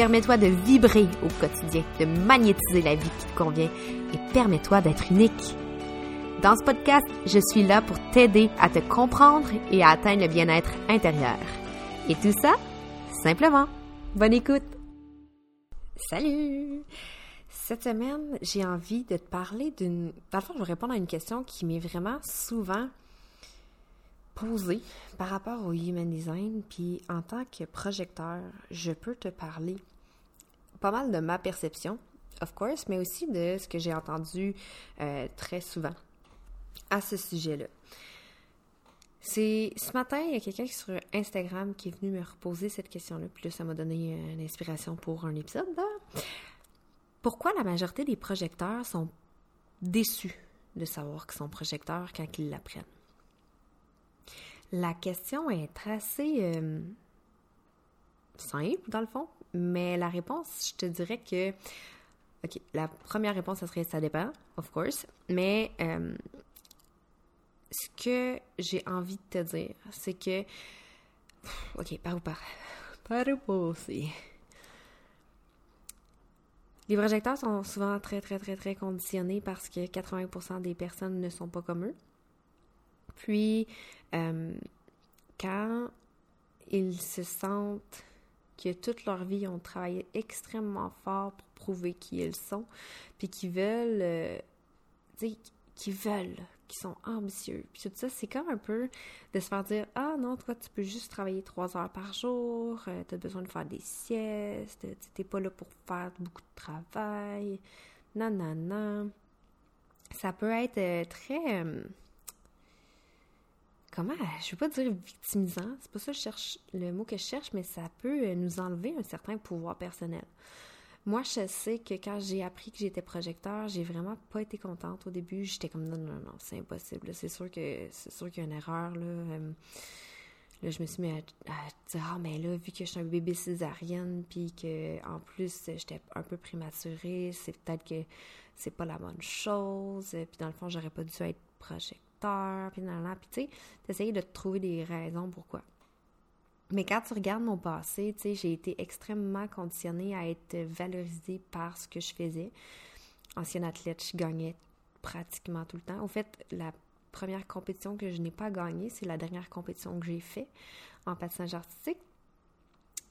Permets-toi de vibrer au quotidien, de magnétiser la vie qui te convient et permets-toi d'être unique. Dans ce podcast, je suis là pour t'aider à te comprendre et à atteindre le bien-être intérieur. Et tout ça, simplement. Bonne écoute! Salut! Cette semaine, j'ai envie de te parler d'une... Dans je vais répondre à une question qui m'est vraiment souvent posée par rapport au Human Design. Puis en tant que projecteur, je peux te parler pas mal de ma perception, of course, mais aussi de ce que j'ai entendu euh, très souvent à ce sujet-là. C'est ce matin, il y a quelqu'un sur Instagram qui est venu me reposer cette question-là, puis ça m'a donné une inspiration pour un épisode. Pourquoi la majorité des projecteurs sont déçus de savoir qu'ils sont projecteurs quand ils l'apprennent? La question est assez euh, simple, dans le fond, mais la réponse, je te dirais que. OK, la première réponse, ça serait ça dépend, of course. Mais euh, ce que j'ai envie de te dire, c'est que. OK, par où par? Par où aussi? Les projecteurs sont souvent très, très, très, très conditionnés parce que 80% des personnes ne sont pas comme eux. Puis, euh, quand ils se sentent que toute leur vie ont travaillé extrêmement fort pour prouver qui ils sont, puis qui veulent, euh, qui veulent, qui sont ambitieux. Puis tout ça, c'est comme un peu de se faire dire Ah non, toi, tu peux juste travailler trois heures par jour, euh, tu as besoin de faire des siestes, tu n'es pas là pour faire beaucoup de travail, non, non, non. Ça peut être euh, très comment, je veux pas dire victimisant, c'est pas ça je cherche, le mot que je cherche, mais ça peut euh, nous enlever un certain pouvoir personnel. Moi, je sais que quand j'ai appris que j'étais projecteur, j'ai vraiment pas été contente au début. J'étais comme non, non, non, c'est impossible. C'est sûr que c'est sûr qu'il y a une erreur là. Euh, là, je me suis mis à, dire ah mais là, vu que je suis un bébé césarienne, puis que en plus j'étais un peu prématurée, c'est peut-être que c'est pas la bonne chose. Puis dans le fond, j'aurais pas dû être projecteur puis puis tu sais, t'essayes de trouver des raisons pourquoi. Mais quand tu regardes mon passé, tu sais, j'ai été extrêmement conditionnée à être valorisée par ce que je faisais. Ancienne athlète, je gagnais pratiquement tout le temps. Au fait, la première compétition que je n'ai pas gagnée, c'est la dernière compétition que j'ai faite en patinage artistique.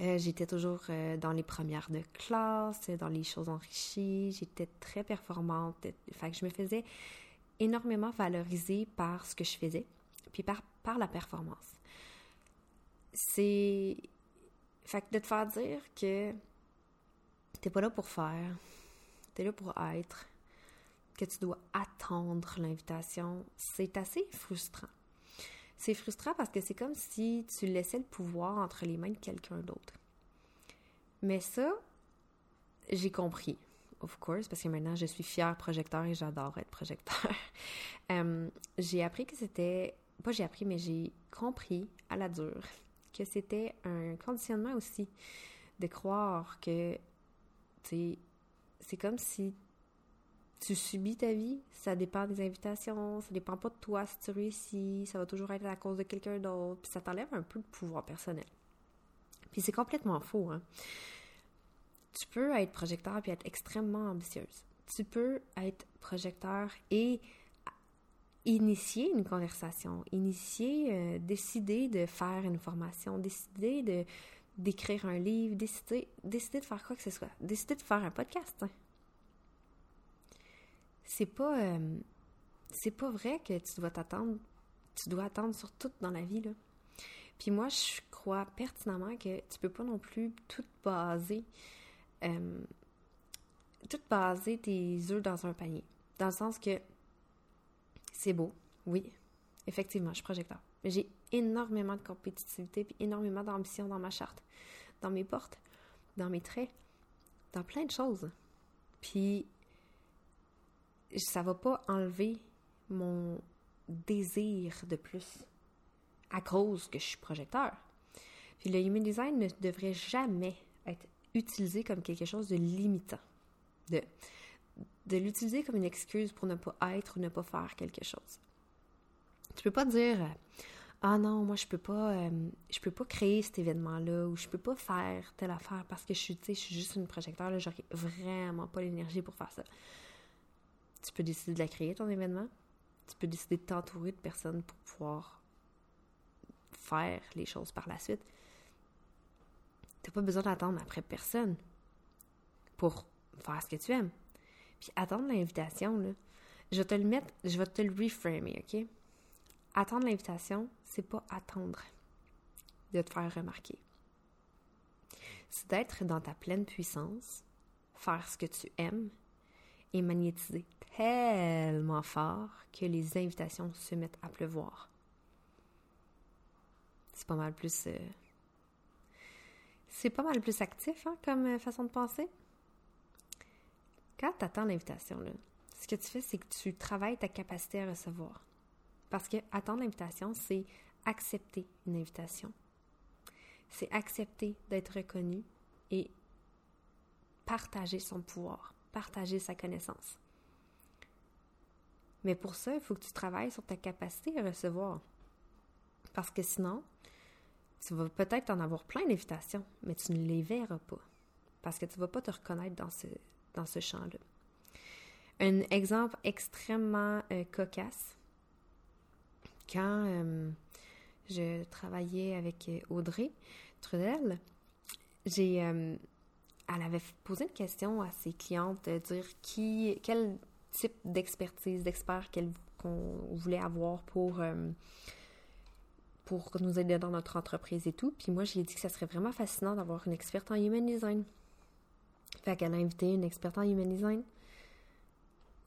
Euh, j'étais toujours euh, dans les premières de classe, dans les choses enrichies. J'étais très performante. Fait que je me faisais énormément valorisé par ce que je faisais, puis par, par la performance. C'est. Fait que de te faire dire que t'es pas là pour faire, t'es là pour être, que tu dois attendre l'invitation, c'est assez frustrant. C'est frustrant parce que c'est comme si tu laissais le pouvoir entre les mains de quelqu'un d'autre. Mais ça, j'ai compris of course, parce que maintenant je suis fière projecteur et j'adore être projecteur. Euh, j'ai appris que c'était, pas j'ai appris, mais j'ai compris à la dure que c'était un conditionnement aussi de croire que, tu c'est comme si tu subis ta vie, ça dépend des invitations, ça dépend pas de toi si tu réussis, ça va toujours être à cause de quelqu'un d'autre, puis ça t'enlève un peu de pouvoir personnel. Puis c'est complètement faux, hein tu peux être projecteur et être extrêmement ambitieuse. Tu peux être projecteur et initier une conversation, initier, euh, décider de faire une formation, décider de d'écrire un livre, décider, décider de faire quoi que ce soit, décider de faire un podcast. Hein. C'est pas euh, c'est pas vrai que tu dois t'attendre, tu dois attendre sur tout dans la vie là. Puis moi, je crois pertinemment que tu peux pas non plus tout baser euh, tout baser tes œufs dans un panier. Dans le sens que c'est beau, oui, effectivement, je suis projecteur. Mais j'ai énormément de compétitivité et énormément d'ambition dans ma charte, dans mes portes, dans mes traits, dans plein de choses. Puis, ça va pas enlever mon désir de plus à cause que je suis projecteur. Puis le human design ne devrait jamais utilisé comme quelque chose de limitant. De, de l'utiliser comme une excuse pour ne pas être ou ne pas faire quelque chose. Tu peux pas dire ah non, moi je peux pas euh, je peux pas créer cet événement-là ou je peux pas faire telle affaire parce que je suis, je suis juste une projecteur, là, j'aurais vraiment pas l'énergie pour faire ça. Tu peux décider de la créer, ton événement. Tu peux décider de t'entourer de personnes pour pouvoir faire les choses par la suite. T'as pas besoin d'attendre après personne pour faire ce que tu aimes. Puis attendre l'invitation, là, je vais te le mettre, je vais te le reframer, OK? Attendre l'invitation, c'est pas attendre de te faire remarquer. C'est d'être dans ta pleine puissance, faire ce que tu aimes et magnétiser tellement fort que les invitations se mettent à pleuvoir. C'est pas mal plus. Euh, c'est pas mal plus actif hein, comme euh, façon de penser. Quand tu attends l'invitation, ce que tu fais, c'est que tu travailles ta capacité à recevoir. Parce que attendre l'invitation, c'est accepter une invitation. C'est accepter d'être reconnu et partager son pouvoir, partager sa connaissance. Mais pour ça, il faut que tu travailles sur ta capacité à recevoir. Parce que sinon, tu vas peut-être en avoir plein d'invitations, mais tu ne les verras pas. Parce que tu ne vas pas te reconnaître dans ce, dans ce champ-là. Un exemple extrêmement euh, cocasse, quand euh, je travaillais avec euh, Audrey Trudel, j'ai, elle avait posé une question à ses clientes, de dire qui, quel type d'expertise, d'expert qu'on voulait avoir pour pour nous aider dans notre entreprise et tout. Puis moi, j'ai dit que ça serait vraiment fascinant d'avoir une experte en human design. Fait qu'elle a invité une experte en human design.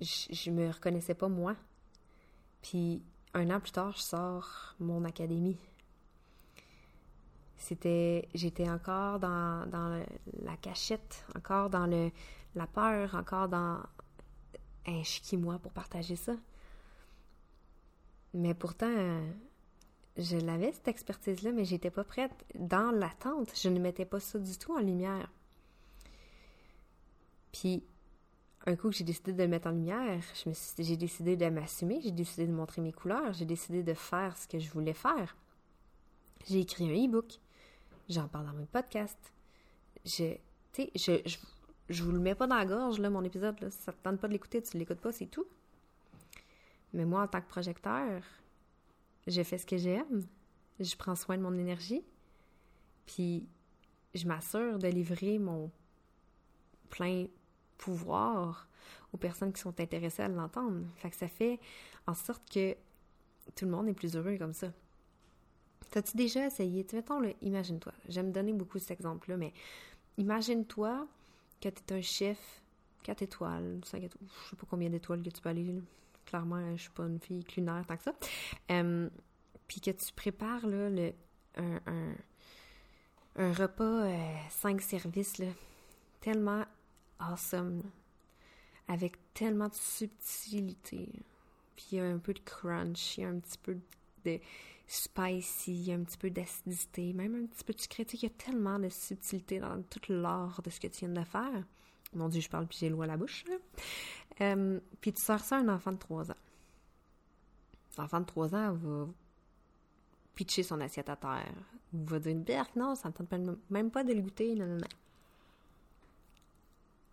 Je, je me reconnaissais pas moi. Puis un an plus tard, je sors mon académie. C'était, j'étais encore dans, dans la cachette, encore dans le, la peur, encore dans un moi pour partager ça? Mais pourtant, je l'avais, cette expertise-là, mais j'étais pas prête. Dans l'attente, je ne mettais pas ça du tout en lumière. Puis, un coup que j'ai décidé de le mettre en lumière, j'ai décidé de m'assumer, j'ai décidé de montrer mes couleurs, j'ai décidé de faire ce que je voulais faire. J'ai écrit un e-book, j'en parle dans mon podcast. Je, tu je, je, je, vous le mets pas dans la gorge, là, mon épisode, là. ça te tente pas de l'écouter, tu l'écoutes pas, c'est tout. Mais moi, en tant que projecteur, je fais ce que j'aime, je prends soin de mon énergie, puis je m'assure de livrer mon plein pouvoir aux personnes qui sont intéressées à l'entendre. Fait que ça fait en sorte que tout le monde est plus heureux comme ça. T'as-tu déjà essayé? Mettons, imagine-toi. J'aime donner beaucoup cet exemple-là, mais imagine-toi que tu es un chef 4 étoiles, 5 étoiles, je sais pas combien d'étoiles que tu peux aller clairement, je suis pas une fille clunaire tant que ça. Puis que tu prépares là, le, un, un, repas 5 euh, services là, tellement awesome, avec tellement de subtilité. Puis il y a un peu de crunch, il y a un petit peu de spicy, il y a un petit peu d'acidité, même un petit peu de sucré. Il y a tellement de subtilité dans tout l'art de ce que tu viens de faire. Mon Dieu, je parle puis j'ai l'eau à la bouche. Euh, puis tu sors ça à un enfant de 3 ans. L'enfant de 3 ans va pitcher son assiette à terre. Ou va dire Berk, non, ça ne tente même pas de le goûter. Non, non, non.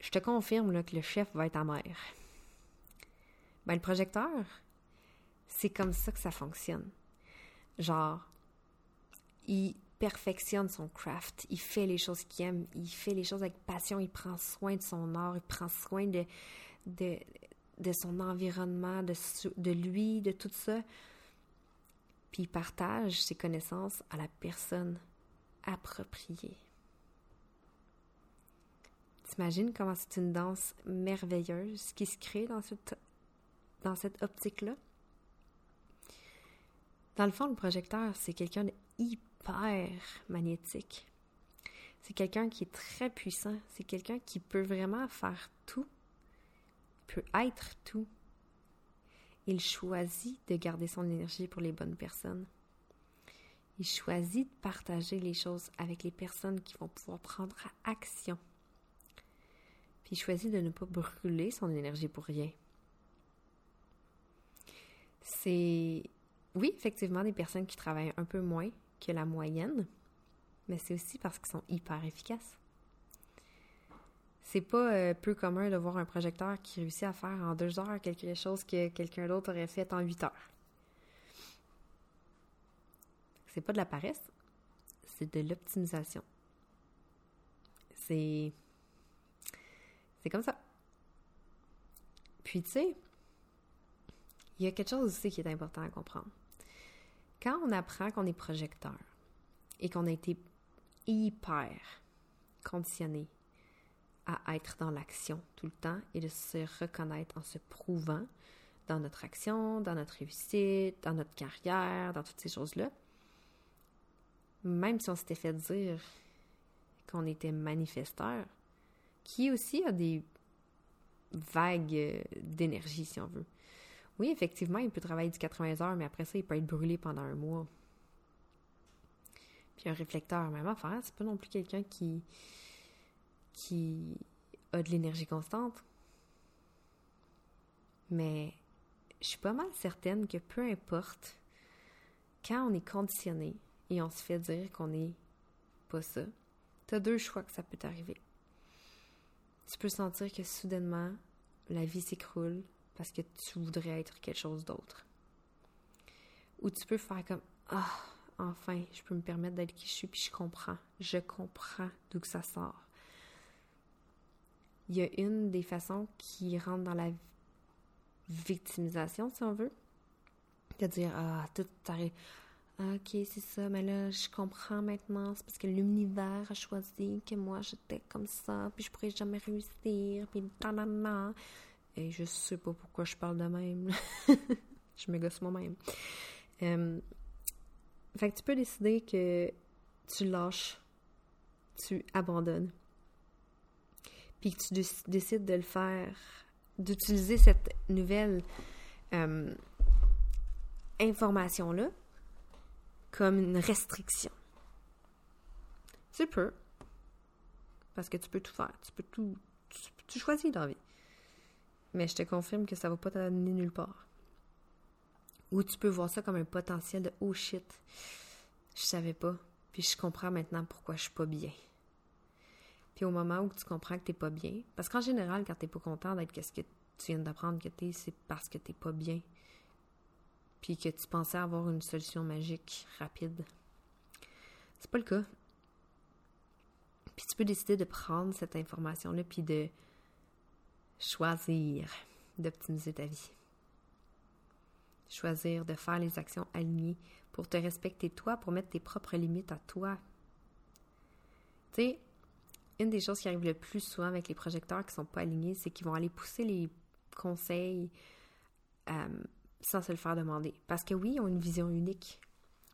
Je te confirme là, que le chef va être amer. Ben, le projecteur, c'est comme ça que ça fonctionne. Genre, il perfectionne son craft, il fait les choses qu'il aime, il fait les choses avec passion, il prend soin de son art, il prend soin de, de, de son environnement, de, de lui, de tout ça. Puis il partage ses connaissances à la personne appropriée. T'imagines comment c'est une danse merveilleuse qui se crée dans cette, dans cette optique-là? Dans le fond, le projecteur, c'est quelqu'un d'hyper magnétique. C'est quelqu'un qui est très puissant. C'est quelqu'un qui peut vraiment faire tout peut être tout. Il choisit de garder son énergie pour les bonnes personnes. Il choisit de partager les choses avec les personnes qui vont pouvoir prendre action. Puis il choisit de ne pas brûler son énergie pour rien. C'est, oui, effectivement, des personnes qui travaillent un peu moins que la moyenne, mais c'est aussi parce qu'ils sont hyper efficaces. C'est pas euh, peu commun de voir un projecteur qui réussit à faire en deux heures quelque chose que quelqu'un d'autre aurait fait en huit heures. C'est pas de la paresse, c'est de l'optimisation. C'est. C'est comme ça. Puis, tu sais, il y a quelque chose aussi qui est important à comprendre. Quand on apprend qu'on est projecteur et qu'on a été hyper conditionné à être dans l'action tout le temps et de se reconnaître en se prouvant dans notre action, dans notre réussite, dans notre carrière, dans toutes ces choses-là, même si on s'était fait dire qu'on était manifesteur, qui aussi a des vagues d'énergie, si on veut. Oui, effectivement, il peut travailler du 80 heures, mais après ça, il peut être brûlé pendant un mois. Puis un réflecteur, même affaire, c'est pas non plus quelqu'un qui qui a de l'énergie constante. Mais je suis pas mal certaine que peu importe, quand on est conditionné et on se fait dire qu'on n'est pas ça, tu as deux choix que ça peut t'arriver. Tu peux sentir que soudainement, la vie s'écroule parce que tu voudrais être quelque chose d'autre. Ou tu peux faire comme Ah, enfin, je peux me permettre d'être qui je suis, puis je comprends. Je comprends d'où que ça sort il y a une des façons qui rentre dans la victimisation, si on veut. De dire, ah, tout arrive. Ah, ok, c'est ça, mais là, je comprends maintenant. C'est parce que l'univers a choisi que moi, j'étais comme ça, puis je pourrais jamais réussir, puis nanana. Et je sais pas pourquoi je parle de même. je me gosse moi-même. Euh, fait que tu peux décider que tu lâches, tu abandonnes puis que tu décides de le faire, d'utiliser cette nouvelle euh, information-là comme une restriction. Tu peux, parce que tu peux tout faire, tu peux tout, tu, choisis la vie. Mais je te confirme que ça va pas t'amener nulle part. Ou tu peux voir ça comme un potentiel de oh shit, je savais pas, puis je comprends maintenant pourquoi je suis pas bien. Puis au moment où tu comprends que t'es pas bien, parce qu'en général, quand t'es pas content d'être qu'est-ce que tu viens d'apprendre que t'es, c'est parce que t'es pas bien. Puis que tu pensais avoir une solution magique, rapide. C'est pas le cas. Puis tu peux décider de prendre cette information-là, puis de choisir d'optimiser ta vie. Choisir de faire les actions alignées pour te respecter toi, pour mettre tes propres limites à toi. Tu sais, une des choses qui arrive le plus souvent avec les projecteurs qui sont pas alignés, c'est qu'ils vont aller pousser les conseils euh, sans se le faire demander. Parce que oui, ils ont une vision unique.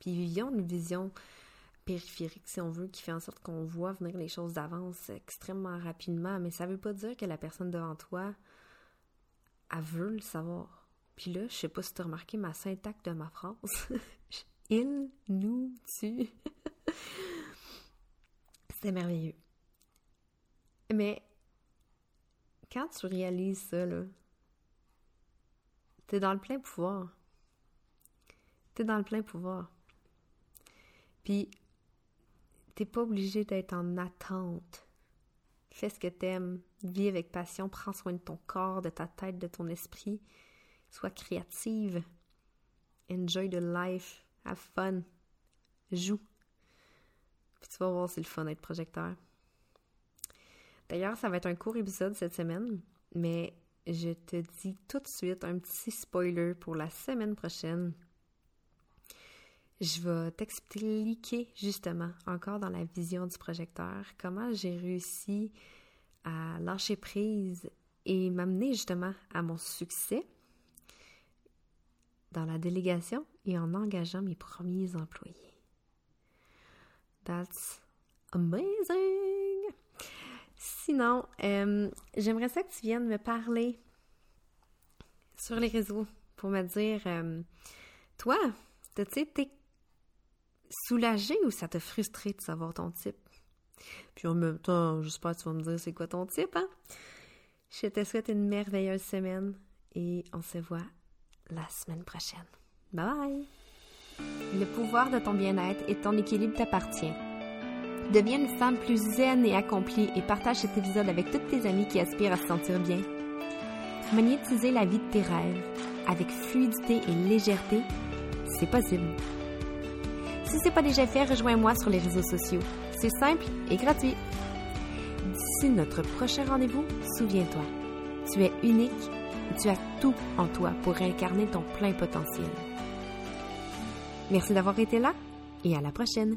Puis ils ont une vision périphérique, si on veut, qui fait en sorte qu'on voit venir les choses d'avance extrêmement rapidement. Mais ça veut pas dire que la personne devant toi, elle veut le savoir. Puis là, je sais pas si tu as remarqué ma syntaxe de ma phrase. Il, nous, tu. C'est merveilleux. Mais quand tu réalises ça, là, t'es dans le plein pouvoir. T'es dans le plein pouvoir. Puis, t'es pas obligé d'être en attente. Fais ce que t'aimes, vis avec passion, prends soin de ton corps, de ta tête, de ton esprit. Sois créative. Enjoy the life. Have fun. Joue. Puis tu vas voir, c'est le fun d'être projecteur. D'ailleurs, ça va être un court épisode cette semaine, mais je te dis tout de suite un petit spoiler pour la semaine prochaine. Je vais t'expliquer justement, encore dans la vision du projecteur, comment j'ai réussi à lâcher prise et m'amener justement à mon succès dans la délégation et en engageant mes premiers employés. That's amazing! Sinon, euh, j'aimerais ça que tu viennes me parler sur les réseaux pour me dire euh, Toi, tu sais, t'es soulagé ou ça t'a frustré de savoir ton type? Puis en même temps, j'espère que tu vas me dire c'est quoi ton type, hein? Je te souhaite une merveilleuse semaine et on se voit la semaine prochaine. Bye bye! Le pouvoir de ton bien-être et ton équilibre t'appartient. Deviens une femme plus zen et accomplie et partage cet épisode avec toutes tes amies qui aspirent à se sentir bien. Magnétiser la vie de tes rêves avec fluidité et légèreté, c'est possible. Si c'est pas déjà fait, rejoins-moi sur les réseaux sociaux. C'est simple et gratuit. D'ici notre prochain rendez-vous, souviens-toi, tu es unique tu as tout en toi pour incarner ton plein potentiel. Merci d'avoir été là et à la prochaine.